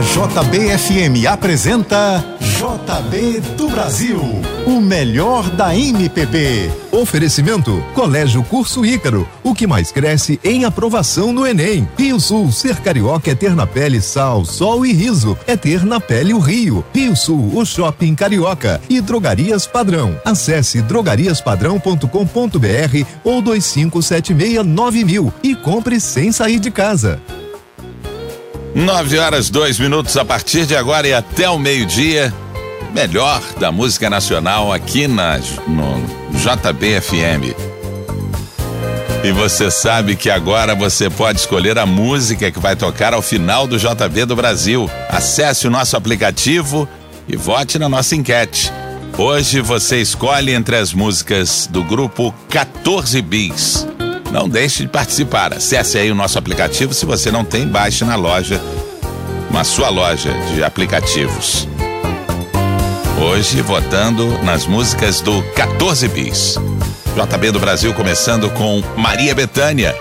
A JBFM apresenta JB do Brasil, o melhor da MPB. Oferecimento Colégio Curso Ícaro, o que mais cresce em aprovação no Enem. Rio Sul, ser carioca é ter na pele sal, sol e riso, é ter na pele o Rio. Rio Sul, o shopping carioca e drogarias padrão. Acesse drogariaspadrão.com.br ou 2576 mil e compre sem sair de casa. Nove horas, dois minutos a partir de agora e até o meio-dia. Melhor da música nacional aqui na, no JBFM. E você sabe que agora você pode escolher a música que vai tocar ao final do JB do Brasil. Acesse o nosso aplicativo e vote na nossa enquete. Hoje você escolhe entre as músicas do grupo 14 Bis. Não deixe de participar. Acesse aí o nosso aplicativo. Se você não tem, baixe na loja, na sua loja de aplicativos. Hoje votando nas músicas do 14 Bis. JB do Brasil começando com Maria Bethânia.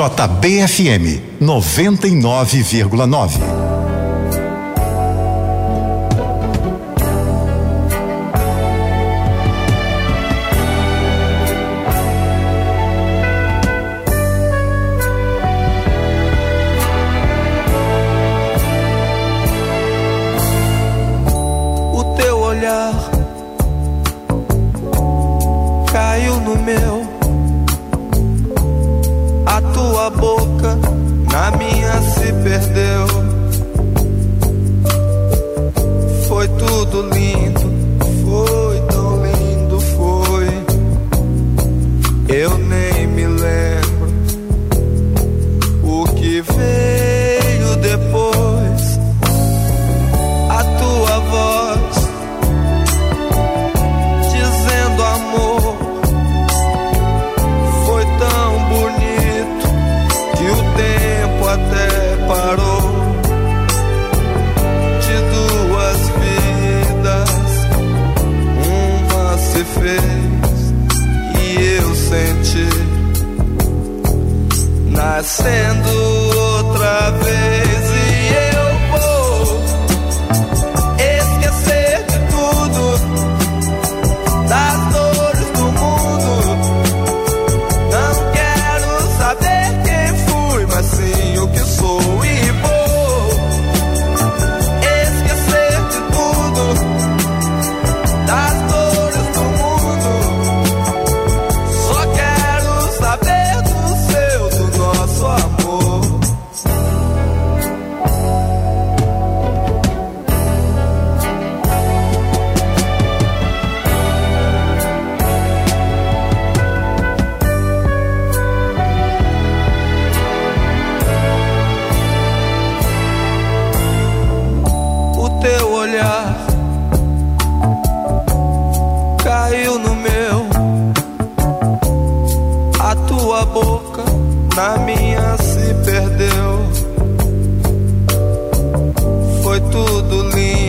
JBFM 99,9. Tua boca na minha se perdeu. Foi tudo lindo,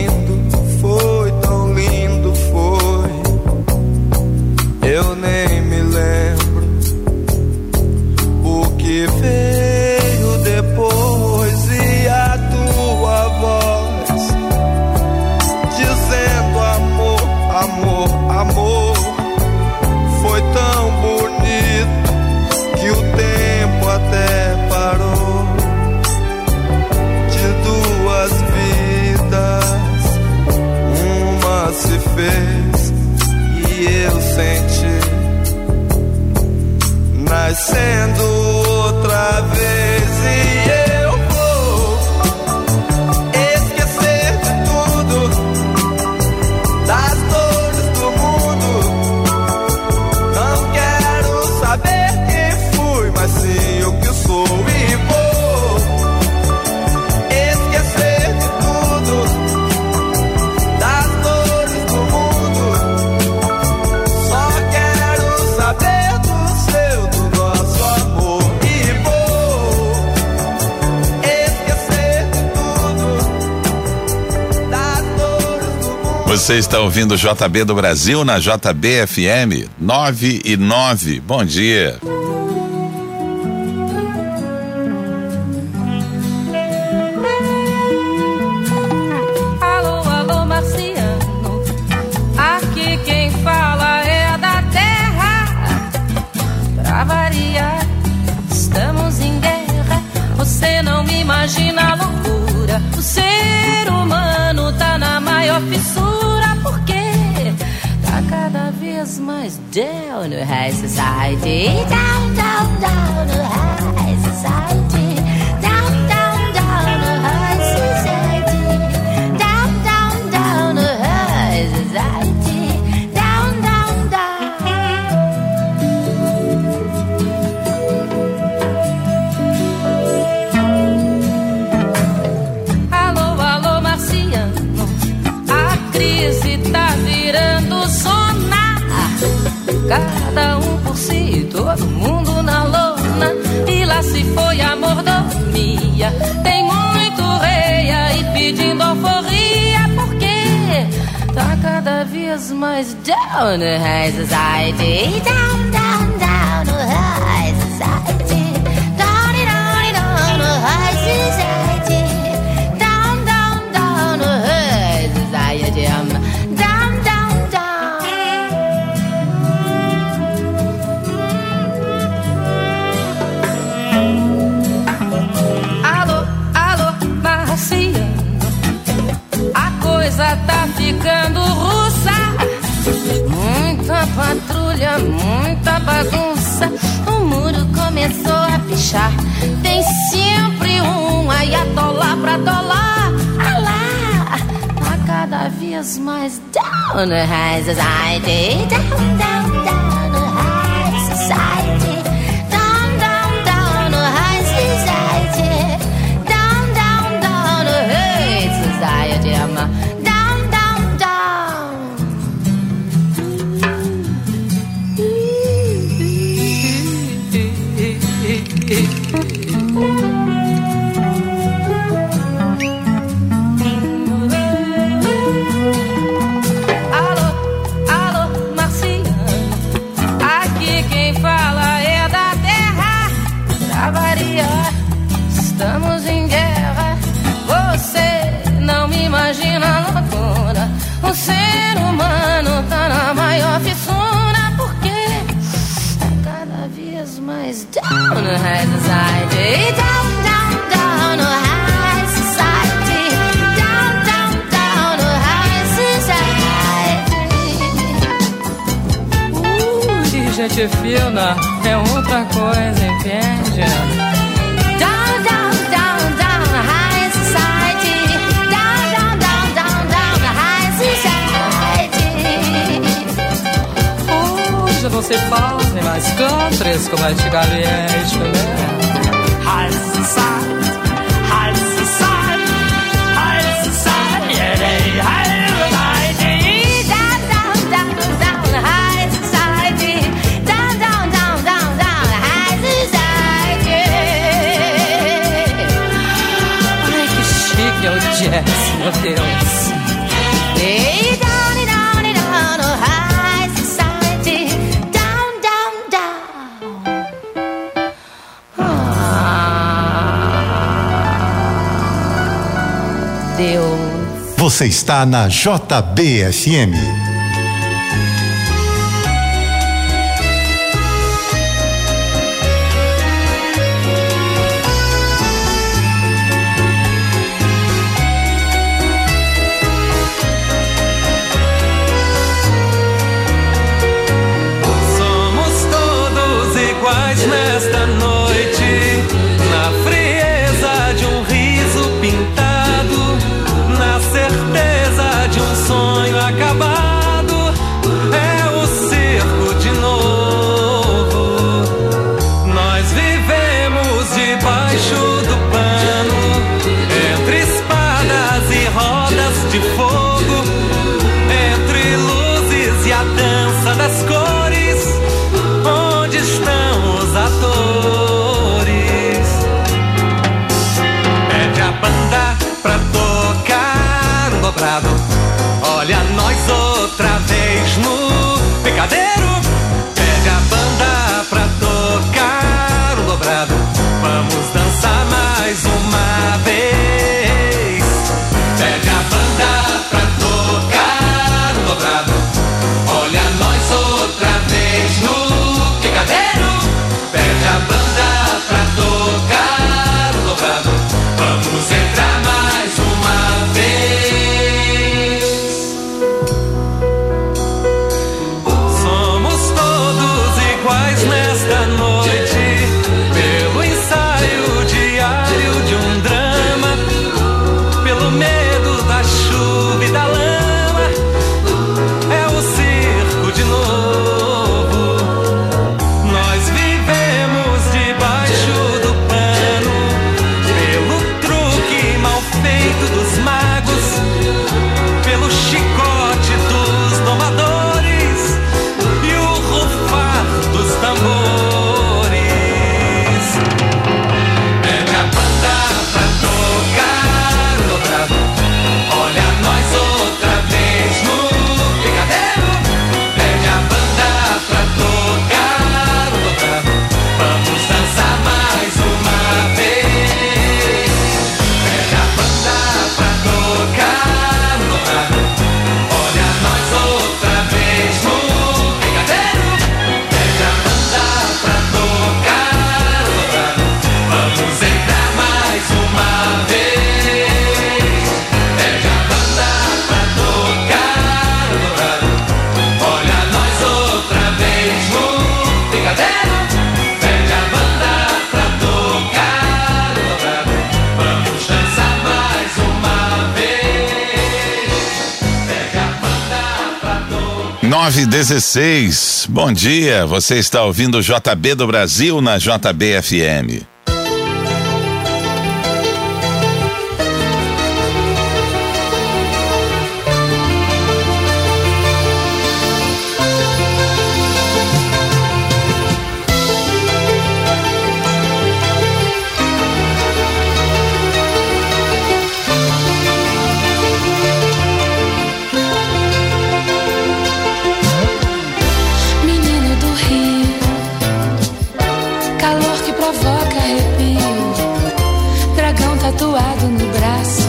nascendo Você está ouvindo o JB do Brasil na JBFM 9 e 9. Bom dia. Mais down no high society. Down, down, down no high society. Cada um por si, todo mundo na lona. E lá se foi a mordomia. Tem muito rei aí pedindo alforria. Porque tá cada vez mais down high society. Down, down, down muita bagunça. O muro começou a pichar. Tem sempre um ayatollah pra tolar. Ah lá, tá cada vez mais down no high society. Down, down, down no high society. Down, down, down no high society. Down, down, down no high society. O ser humano tá na maior fissura. Porque tá cada vez mais down no high society. Down, down, down no high society. Down, down, down no high society. Ui, gente fina é outra coisa, entende? Society. Hoje não se fazem mais countries como antigamente, né? High Você está na JBFM. Somos todos iguais, né? 916. Bom dia, você está ouvindo o JB do Brasil na JBFM. provoca arrepio. Dragão tatuado no braço,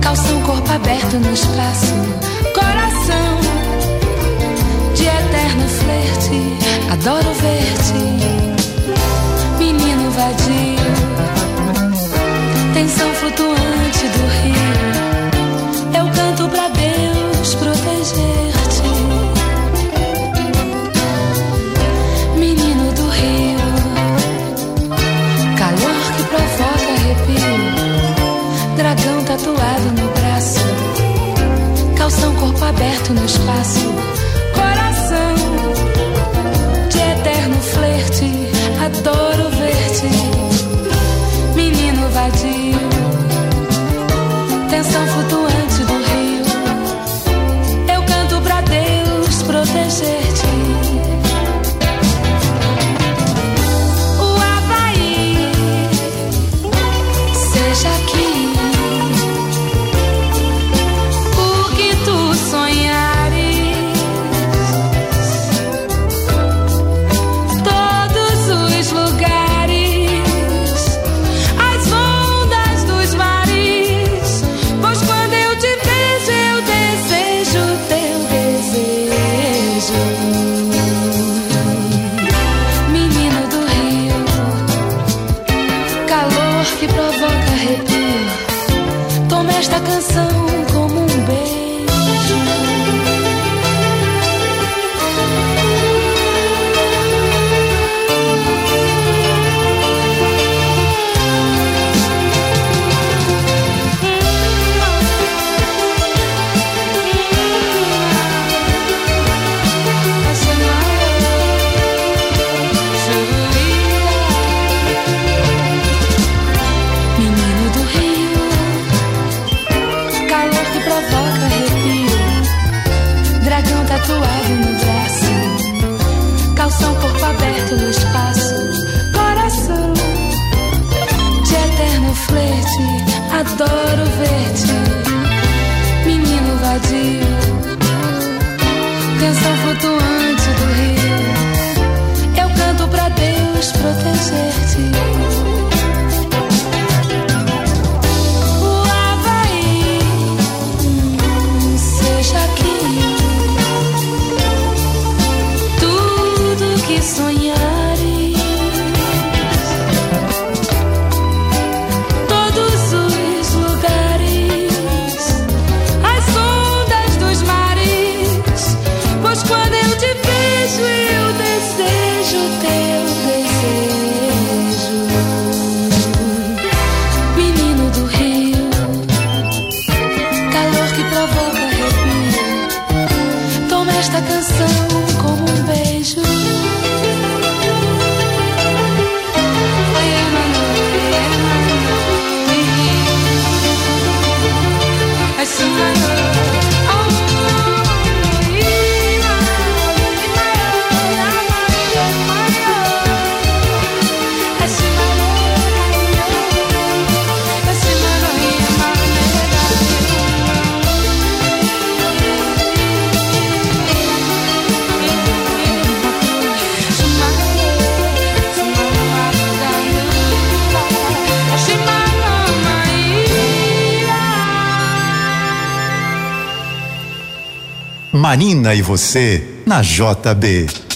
calção corpo aberto no espaço. Coração de eterno flerte, adoro ver-te, menino vadio. Tensão flutuante do rio aberto no espaço. Marina e você na JB.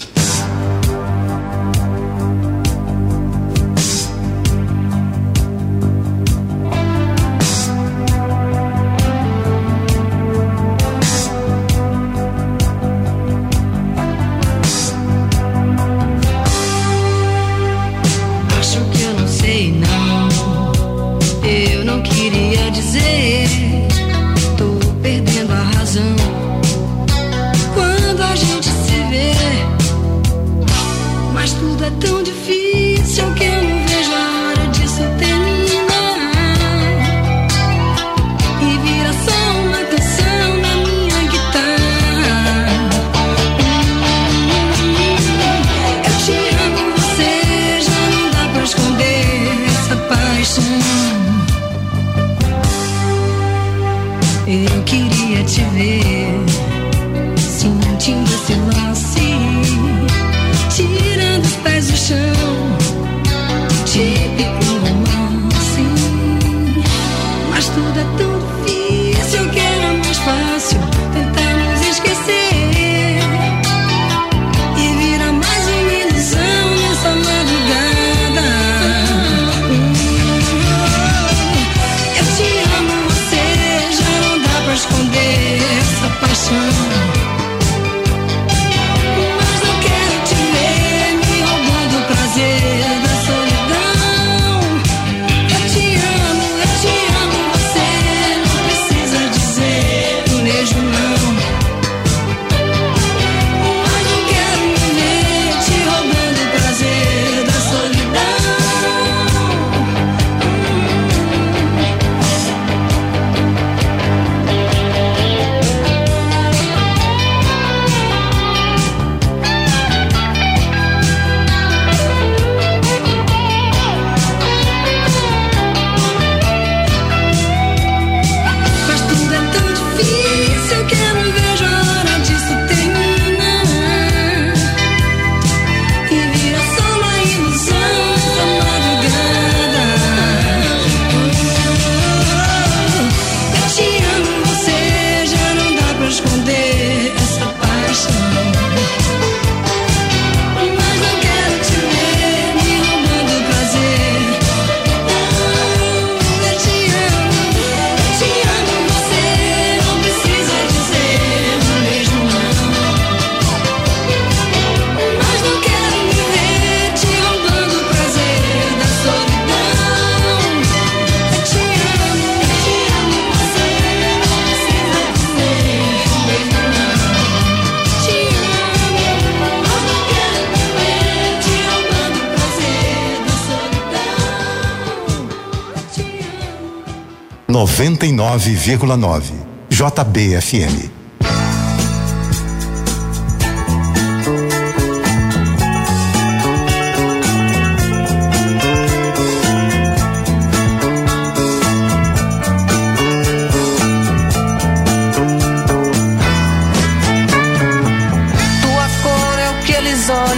99,9. JBFM.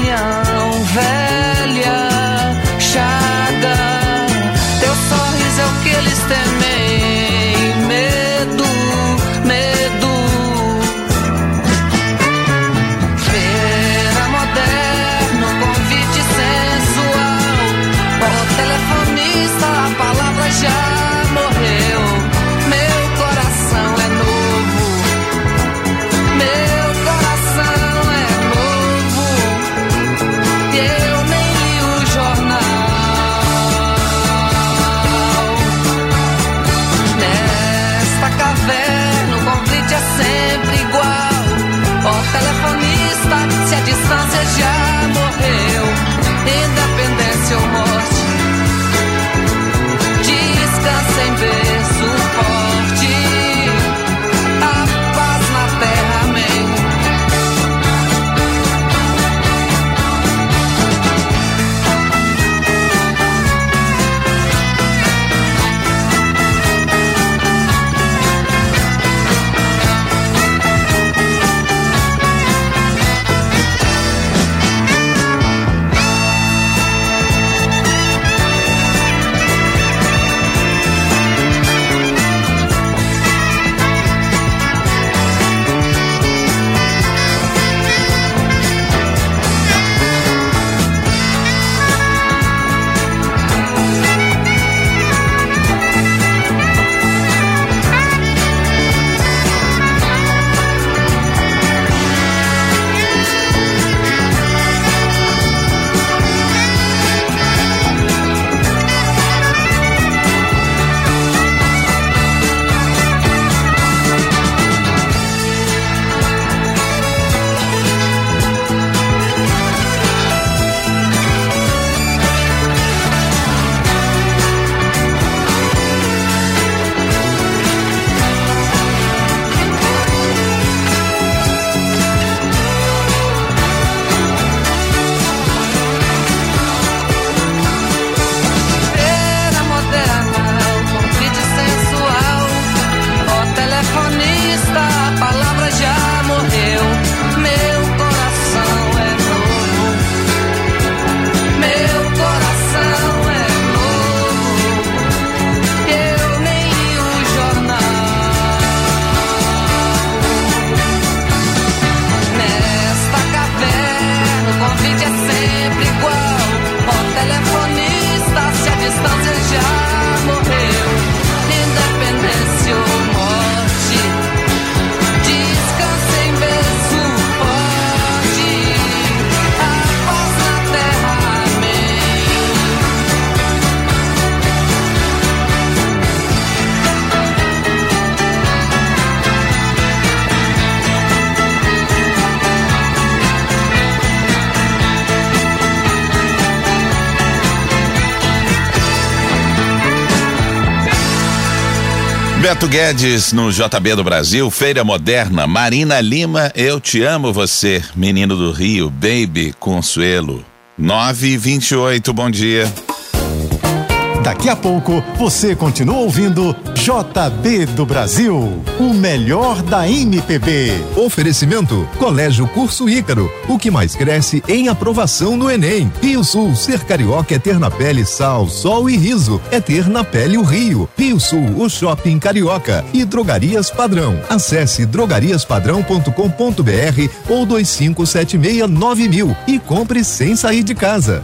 É velha chaga. Teu sorriso é o que eles temem, Beto Guedes no JB do Brasil, Feira Moderna, Marina Lima, Eu Te Amo Você, Menino do Rio, Baby Consuelo. 9 e 28 bom dia. Daqui a pouco você continua ouvindo JB do Brasil, o melhor da MPB. Oferecimento Colégio Curso Ícaro, o que mais cresce em aprovação no Enem. Rio Sul, ser carioca é ter na pele sal, sol e riso, é ter na pele o Rio. Rio Sul, o shopping carioca e drogarias padrão. Acesse drogariaspadrão.com.br ou 25769000 e compre sem sair de casa.